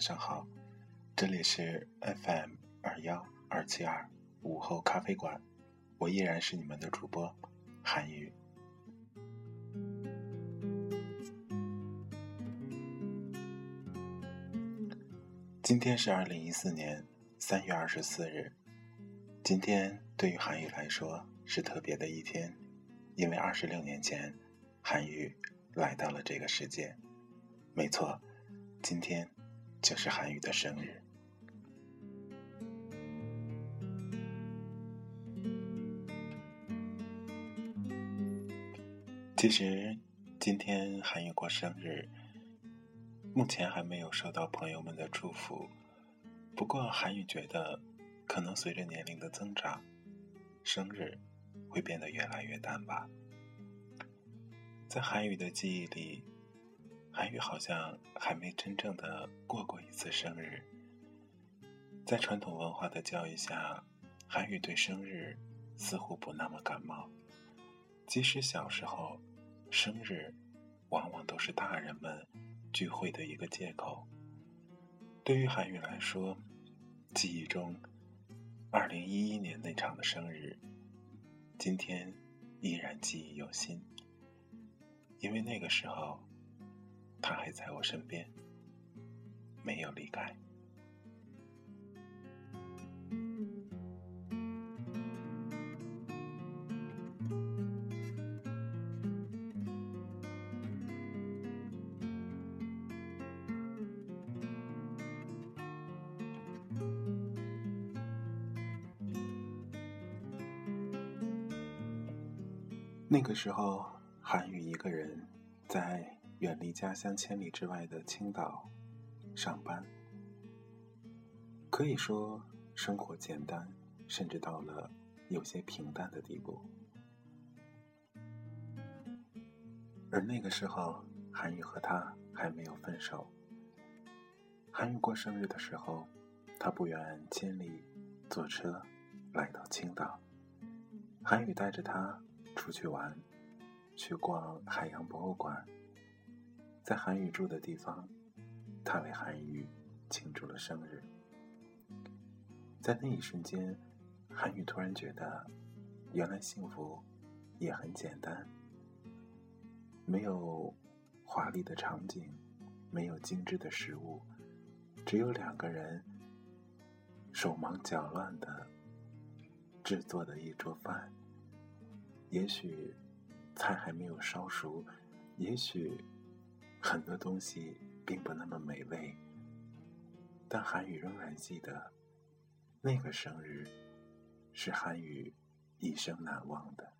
晚上好，这里是 FM 二幺二七二午后咖啡馆，我依然是你们的主播韩宇。今天是二零一四年三月二十四日，今天对于韩宇来说是特别的一天，因为二十六年前，韩宇来到了这个世界。没错，今天就是韩宇的生日。其实，今天韩宇过生日，目前还没有收到朋友们的祝福。不过，韩宇觉得，可能随着年龄的增长，生日会变得越来越淡吧。在韩宇的记忆里。韩宇好像还没真正的过过一次生日，在传统文化的教育下，韩宇对生日似乎不那么感冒。即使小时候，生日往往都是大人们聚会的一个借口。对于韩宇来说，记忆中二零一一年那场的生日，今天依然记忆犹新，因为那个时候。他还在我身边，没有离开。那个时候，韩宇一个人在。远离家乡千里之外的青岛上班，可以说生活简单，甚至到了有些平淡的地步。而那个时候，韩宇和他还没有分手。韩宇过生日的时候，他不远千里坐车来到青岛，韩宇带着他出去玩，去逛海洋博物馆。在韩宇住的地方，他为韩宇庆祝了生日。在那一瞬间，韩宇突然觉得，原来幸福也很简单，没有华丽的场景，没有精致的食物，只有两个人手忙脚乱的制作的一桌饭。也许菜还没有烧熟，也许。很多东西并不那么美味，但韩语仍然记得，那个生日是韩语一生难忘的。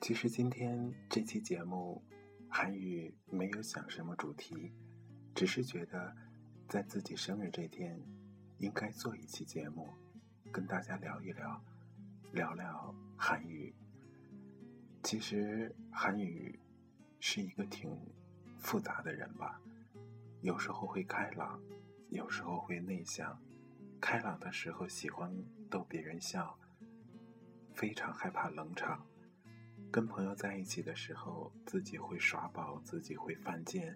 其实今天这期节目。韩语没有想什么主题，只是觉得在自己生日这天，应该做一期节目，跟大家聊一聊聊聊韩语。其实韩语是一个挺复杂的人吧，有时候会开朗，有时候会内向。开朗的时候喜欢逗别人笑，非常害怕冷场。跟朋友在一起的时候，自己会耍宝，自己会犯贱，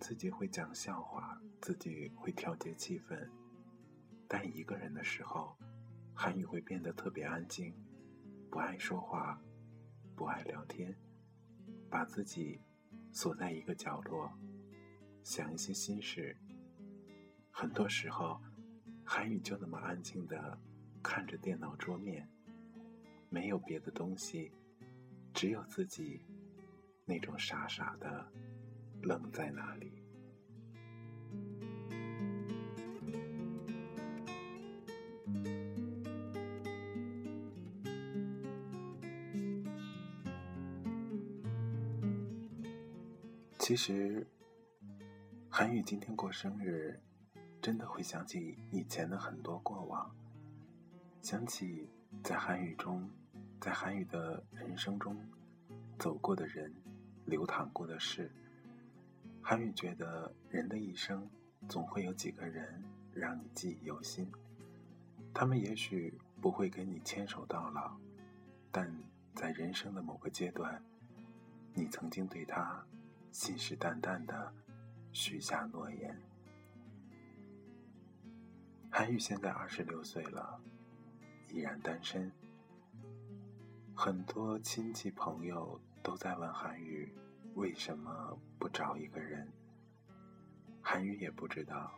自己会讲笑话，自己会调节气氛。但一个人的时候，韩语会变得特别安静，不爱说话。不爱聊天，把自己锁在一个角落，想一些心事。很多时候，韩语就那么安静的看着电脑桌面，没有别的东西，只有自己那种傻傻的愣在那里。其实，韩宇今天过生日，真的会想起以前的很多过往，想起在韩语中，在韩语的人生中走过的人，流淌过的事。韩宇觉得，人的一生总会有几个人让你记忆犹新，他们也许不会跟你牵手到老，但在人生的某个阶段，你曾经对他。信誓旦旦的许下诺言。韩宇现在二十六岁了，依然单身。很多亲戚朋友都在问韩宇为什么不找一个人。韩宇也不知道，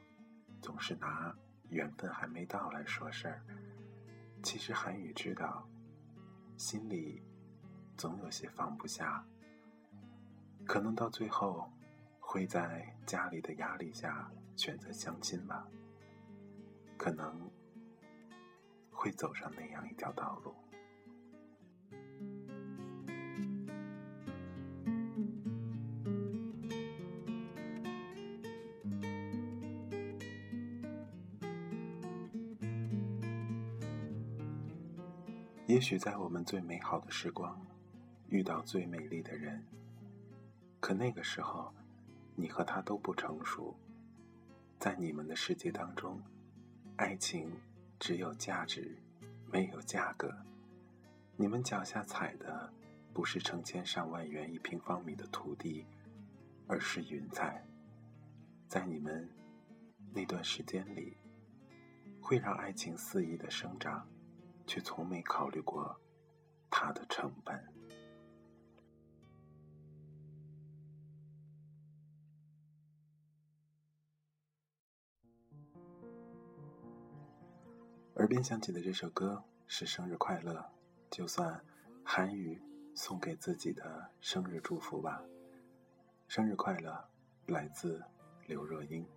总是拿缘分还没到来说事儿。其实韩宇知道，心里总有些放不下。可能到最后，会在家里的压力下选择相亲吧。可能会走上那样一条道路。也许在我们最美好的时光，遇到最美丽的人。可那个时候，你和他都不成熟，在你们的世界当中，爱情只有价值，没有价格。你们脚下踩的不是成千上万元一平方米的土地，而是云彩。在你们那段时间里，会让爱情肆意的生长，却从没考虑过它的成本。耳边响起的这首歌是《生日快乐》，就算韩语送给自己的生日祝福吧。生日快乐，来自刘若英。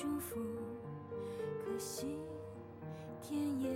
祝福，可惜天也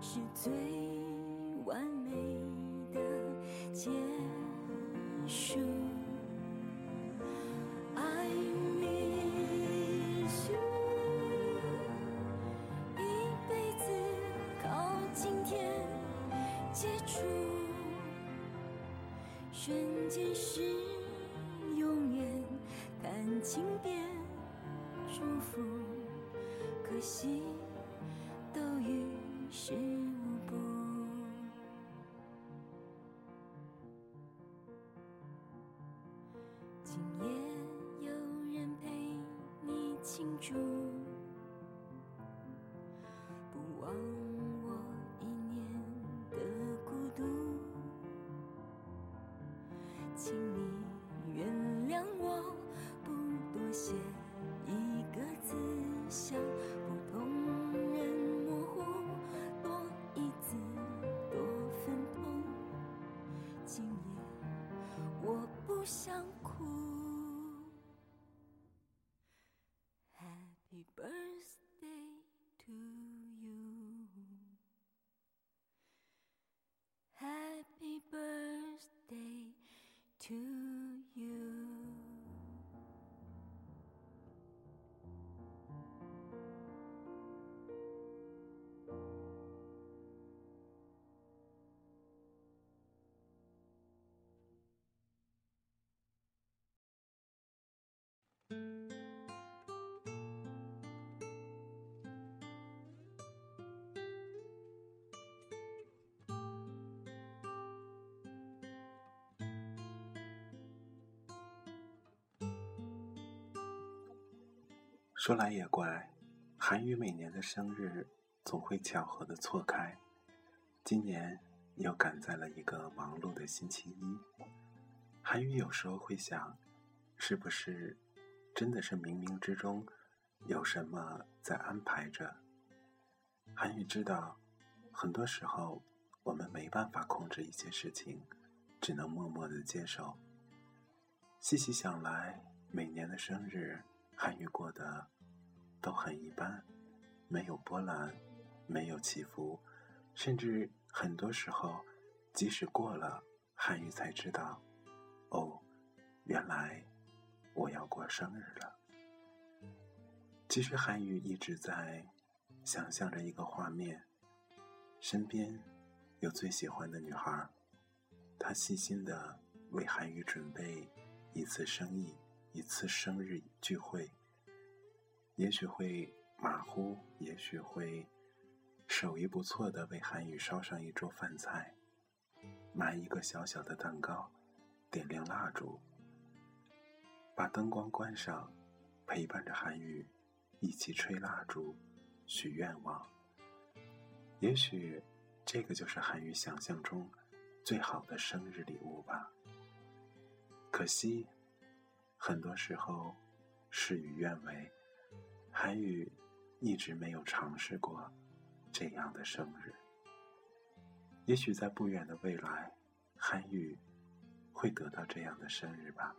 是最完美的结束。I miss you，一辈子靠今天接触，瞬间是永远，感情变祝福。可惜都于事我不想哭。说来也怪，韩语每年的生日总会巧合的错开，今年又赶在了一个忙碌的星期一。韩语有时候会想，是不是真的是冥冥之中有什么在安排着？韩愈知道，很多时候我们没办法控制一些事情，只能默默的接受。细细想来，每年的生日，韩愈过得都很一般，没有波澜，没有起伏，甚至很多时候，即使过了，韩愈才知道，哦，原来我要过生日了。其实韩语一直在想象着一个画面，身边有最喜欢的女孩，她细心的为韩语准备一次生意，一次生日聚会。也许会马虎，也许会手艺不错的为韩语烧上一桌饭菜，买一个小小的蛋糕，点亮蜡烛，把灯光关上，陪伴着韩语一起吹蜡烛，许愿望。也许这个就是韩语想象中最好的生日礼物吧。可惜，很多时候事与愿违。韩语一直没有尝试过这样的生日。也许在不远的未来，韩语会得到这样的生日吧。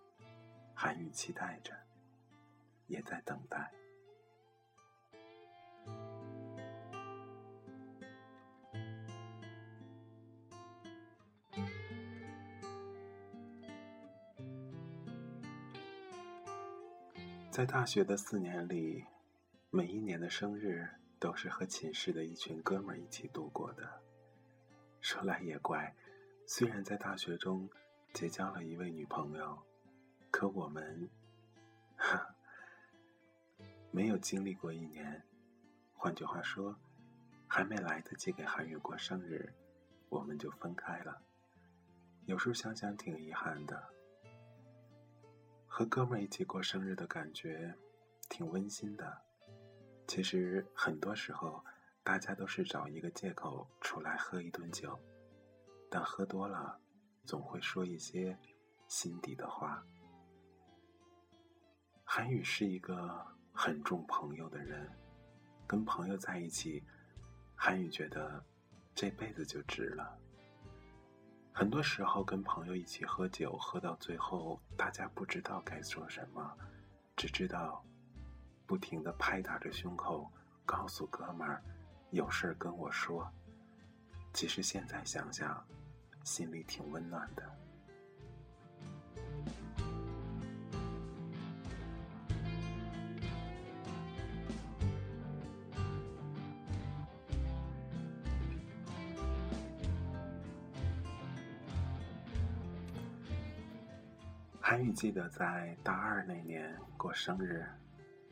韩语期待着，也在等待。在大学的四年里。每一年的生日都是和寝室的一群哥们儿一起度过的。说来也怪，虽然在大学中结交了一位女朋友，可我们，哈，没有经历过一年。换句话说，还没来得及给韩宇过生日，我们就分开了。有时候想想挺遗憾的。和哥们儿一起过生日的感觉，挺温馨的。其实很多时候，大家都是找一个借口出来喝一顿酒，但喝多了，总会说一些心底的话。韩宇是一个很重朋友的人，跟朋友在一起，韩宇觉得这辈子就值了。很多时候跟朋友一起喝酒，喝到最后，大家不知道该说什么，只知道。不停的拍打着胸口，告诉哥们儿：“有事跟我说。”其实现在想想，心里挺温暖的。韩宇记得在大二那年过生日，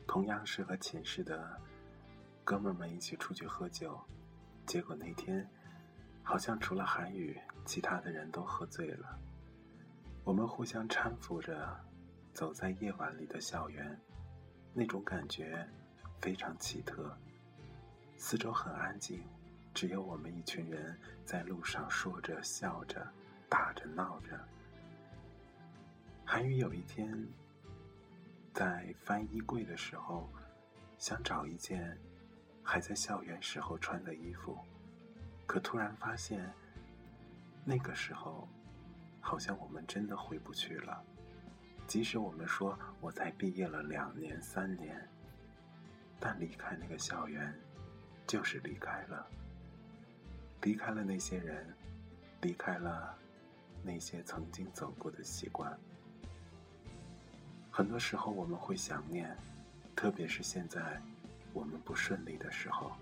同样是和寝室的哥们们一起出去喝酒，结果那天好像除了韩宇，其他的人都喝醉了。我们互相搀扶着走在夜晚里的校园，那种感觉非常奇特。四周很安静，只有我们一群人在路上说着、笑着、打着、闹着。韩宇有一天在翻衣柜的时候，想找一件还在校园时候穿的衣服，可突然发现，那个时候好像我们真的回不去了。即使我们说我在毕业了两年、三年，但离开那个校园，就是离开了，离开了那些人，离开了那些曾经走过的习惯。很多时候我们会想念，特别是现在我们不顺利的时候，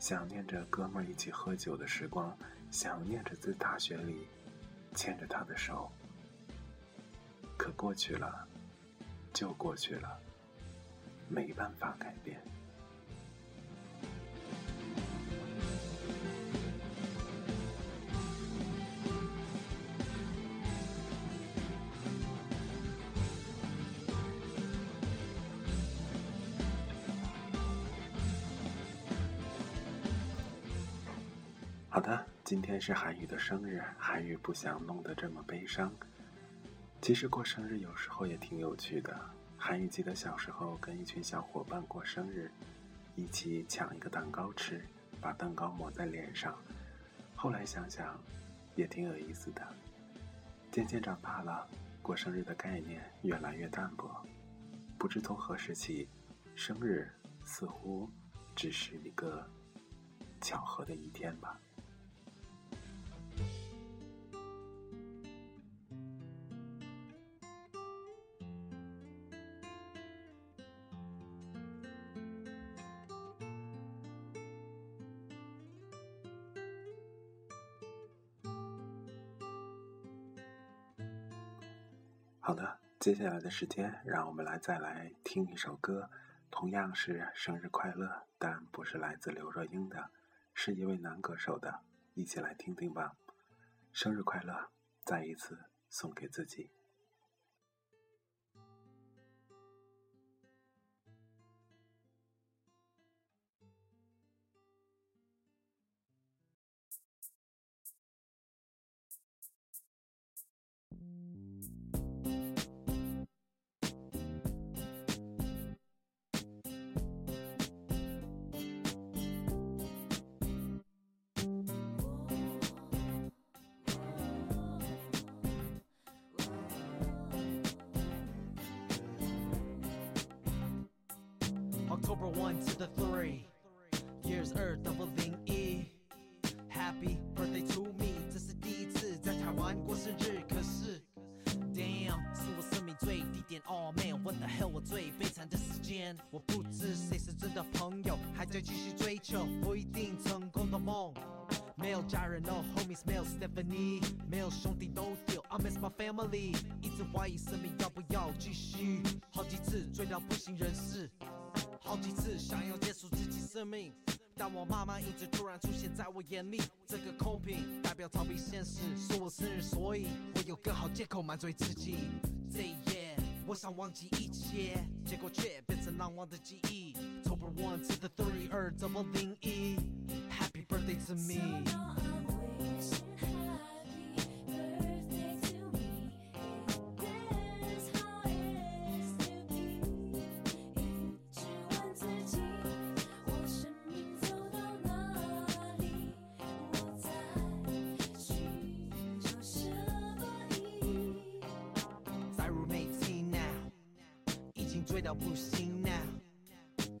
想念着哥们儿一起喝酒的时光，想念着在大学里牵着他的手。可过去了，就过去了，没办法改变。好的，今天是韩宇的生日，韩宇不想弄得这么悲伤。其实过生日有时候也挺有趣的。韩宇记得小时候跟一群小伙伴过生日，一起抢一个蛋糕吃，把蛋糕抹在脸上。后来想想，也挺有意思的。渐渐长大了，过生日的概念越来越淡薄。不知从何时起，生日似乎只是一个巧合的一天吧。好的，接下来的时间，让我们来再来听一首歌，同样是生日快乐，但不是来自刘若英的，是一位男歌手的，一起来听听吧。生日快乐，再一次送给自己。October 1 to the 3 Years 二 double 零一 Happy birthday to me 这是第一次在台湾过生日，可是 Damn 是我生命最低点 Oh man what the hell 我最悲惨的时间，我不知谁是真的朋友，还在继续追求不一定成功的梦。没有家人，no homies，没有 Stephanie，没有兄弟，no deal，I miss my family。一直怀疑生命要不要继续，好几次追到不省人事，好几次想要结束自己生命，但我妈妈一直突然出现在我眼里。这个空瓶代表逃避现实，是我生日，所以我有更好借口满足自己。这一夜，我想忘记一切，结果却变成难忘的记忆。October one to the three，二 double 零一，Happy birthday to me。醉到不行 now，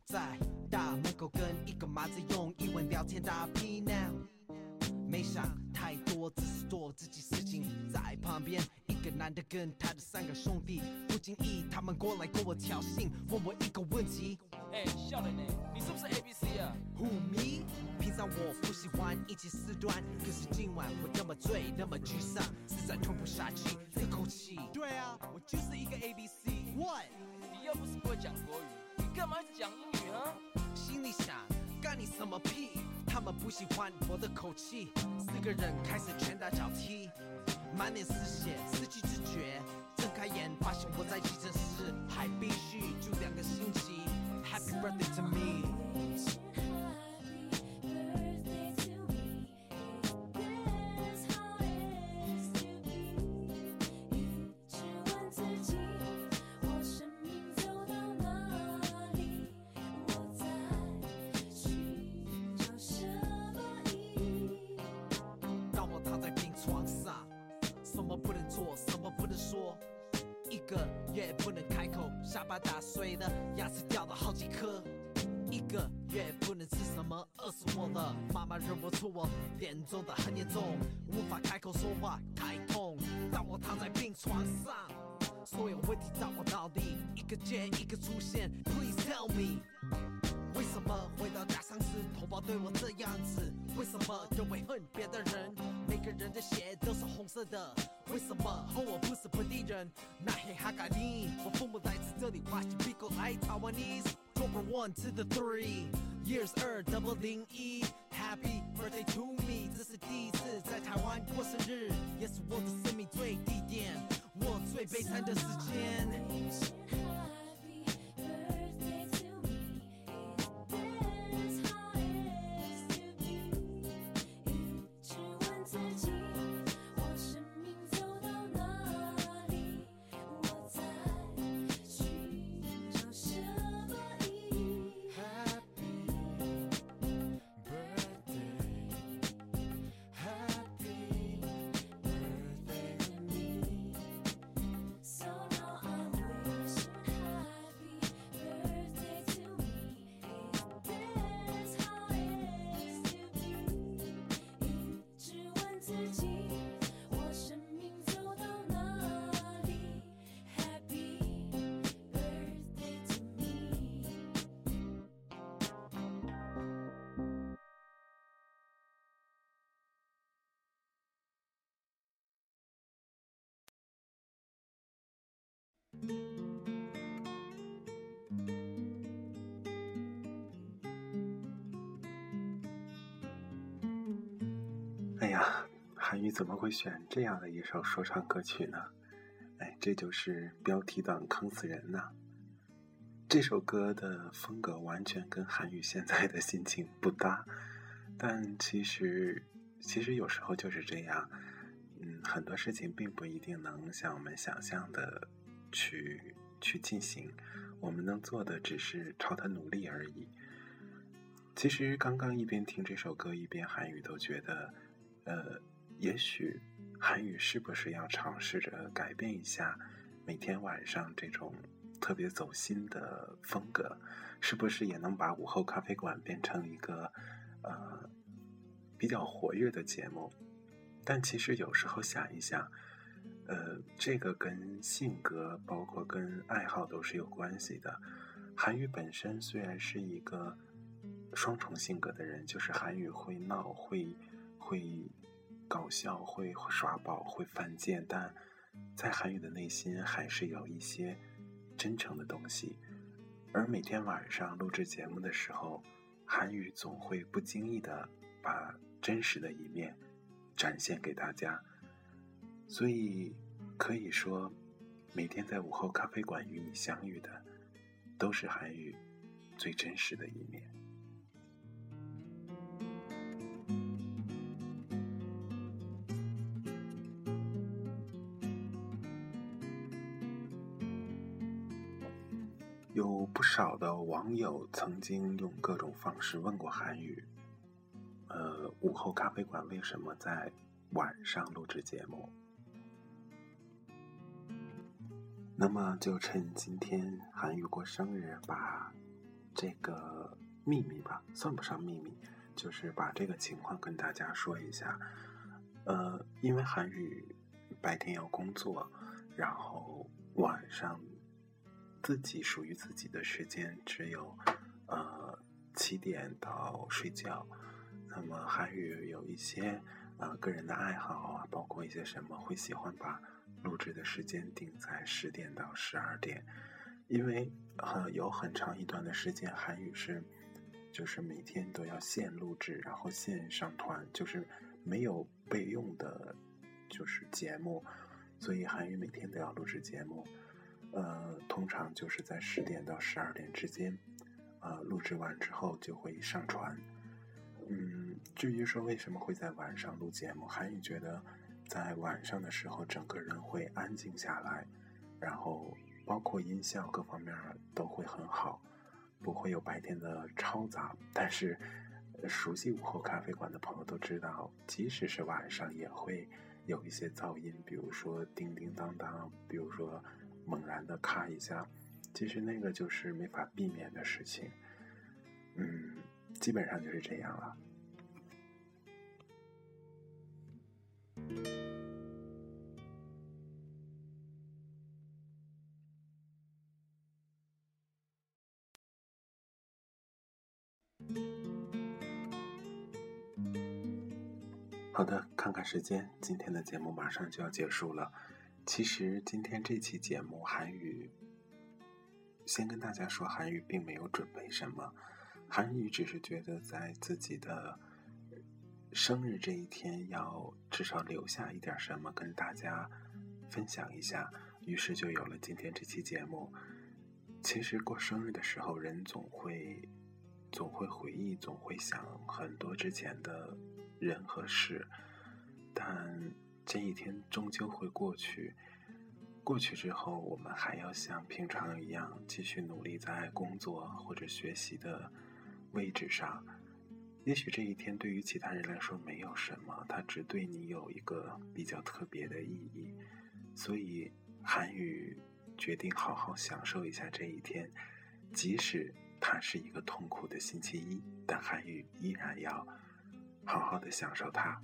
在大门口跟一个麻子用英文聊天打屁 now 没。想太多，只是做自己事情。在旁边，一个男的跟他的三个兄弟，不经意他们过来跟我挑衅，问我一个问题。哎，笑脸呢？你是不是 A B C 啊？Who me？平常我不喜欢一起四端，可是今晚我那么醉，那么沮丧，实在吞不下去这口气。对啊，我就是一个 A B C。What？讲国语，你干嘛讲英语啊？心里想，干你什么屁？他们不喜欢我的口气，四个人开始拳打脚踢，满脸是血，失去知觉，睁开眼发现我在急诊室，还必须住两个星期。Happy birthday 打碎的牙齿掉了好几颗，一个月不能吃什么，饿死我了。妈妈认不出我，脸肿得很严重，无法开口说话，太痛。当我躺在病床上，所有问题在我脑里一个接一个出现。Please tell me，为什么回到家乡时头发对我这样子？为什么就会恨别的人？每个人的血都是红色的。为什么和我不是本地人？那嘿哈嘎尼，我父母来自这里，华西、美国、爱台湾 is Number one to the three years 二 double 零一，Happy birthday to me，这是第一次在台湾过生日，也是我的生命最低点，我最悲惨的时间。呀，韩语怎么会选这样的一首说唱歌曲呢？哎，这就是标题党坑死人呐！这首歌的风格完全跟韩语现在的心情不搭，但其实，其实有时候就是这样。嗯，很多事情并不一定能像我们想象的去去进行，我们能做的只是朝它努力而已。其实刚刚一边听这首歌一边韩语，都觉得，呃，也许韩语是不是要尝试着改变一下每天晚上这种特别走心的风格，是不是也能把午后咖啡馆变成一个呃比较活跃的节目？但其实有时候想一想，呃，这个跟性格，包括跟爱好都是有关系的。韩语本身虽然是一个双重性格的人，就是韩语会闹、会会搞笑、会耍宝、会犯贱，但在韩语的内心还是有一些真诚的东西。而每天晚上录制节目的时候，韩语总会不经意的把真实的一面。展现给大家，所以可以说，每天在午后咖啡馆与你相遇的，都是韩语最真实的一面。不少的网友曾经用各种方式问过韩语。呃，午后咖啡馆为什么在晚上录制节目？那么就趁今天韩语过生日，把这个秘密吧，算不上秘密，就是把这个情况跟大家说一下。呃，因为韩语白天要工作，然后晚上自己属于自己的时间只有呃七点到睡觉。那么韩语有一些呃个人的爱好啊，包括一些什么会喜欢把录制的时间定在十点到十二点，因为呃有很长一段的时间韩语是就是每天都要现录制，然后现上传，就是没有。备用的，就是节目，所以韩语每天都要录制节目，呃，通常就是在十点到十二点之间，呃，录制完之后就会上传。嗯，至于说为什么会在晚上录节目，韩语觉得在晚上的时候整个人会安静下来，然后包括音效各方面都会很好，不会有白天的嘈杂，但是。熟悉午后咖啡馆的朋友都知道，即使是晚上也会有一些噪音，比如说叮叮当当，比如说猛然的咔一下，其实那个就是没法避免的事情。嗯，基本上就是这样了。好的，看看时间，今天的节目马上就要结束了。其实今天这期节目韩语，先跟大家说，韩语并没有准备什么，韩语只是觉得在自己的生日这一天，要至少留下一点什么跟大家分享一下，于是就有了今天这期节目。其实过生日的时候，人总会总会回忆，总会想很多之前的。人和事，但这一天终究会过去。过去之后，我们还要像平常一样继续努力在工作或者学习的位置上。也许这一天对于其他人来说没有什么，它只对你有一个比较特别的意义。所以，韩语决定好好享受一下这一天，即使它是一个痛苦的星期一，但韩语依然要。好好的享受它，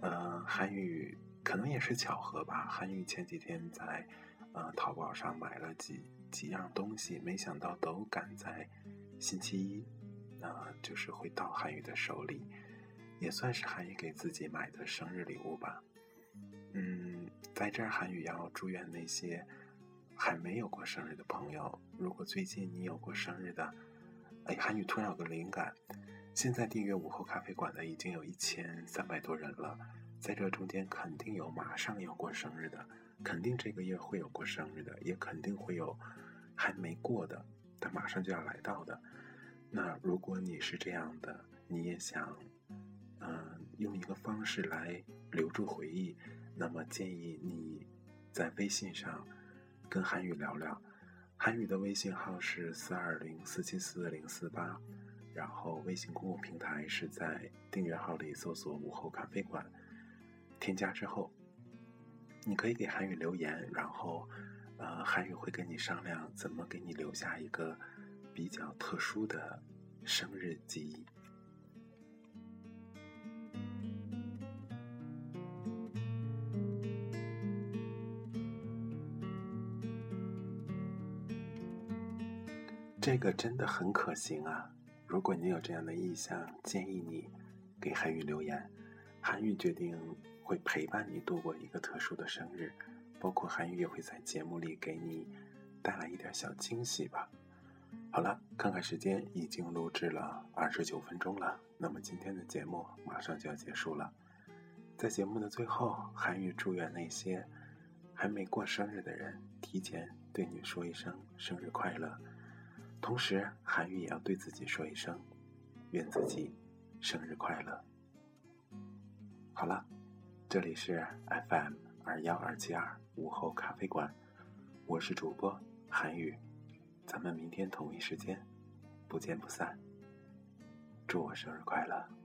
呃，韩语可能也是巧合吧。韩语前几天在呃淘宝上买了几几样东西，没想到都赶在星期一，呃，就是会到韩语的手里，也算是韩语给自己买的生日礼物吧。嗯，在这儿韩语要祝愿那些还没有过生日的朋友，如果最近你有过生日的，哎，韩语突然有个灵感。现在订阅午后咖啡馆的已经有一千三百多人了，在这中间肯定有马上要过生日的，肯定这个月会有过生日的，也肯定会有还没过的，但马上就要来到的。那如果你是这样的，你也想，嗯，用一个方式来留住回忆，那么建议你在微信上跟韩语聊聊，韩语的微信号是四二零四七四零四八。然后，微信公共平台是在订阅号里搜索“午后咖啡馆”，添加之后，你可以给韩语留言，然后，呃，韩语会跟你商量怎么给你留下一个比较特殊的生日记忆。这个真的很可行啊！如果你有这样的意向，建议你给韩语留言。韩语决定会陪伴你度过一个特殊的生日，包括韩语也会在节目里给你带来一点小惊喜吧。好了，看看时间，已经录制了二十九分钟了，那么今天的节目马上就要结束了。在节目的最后，韩语祝愿那些还没过生日的人，提前对你说一声生日快乐。同时，韩语也要对自己说一声：“愿自己生日快乐。”好了，这里是 FM 二幺二七二午后咖啡馆，我是主播韩语，咱们明天同一时间不见不散。祝我生日快乐！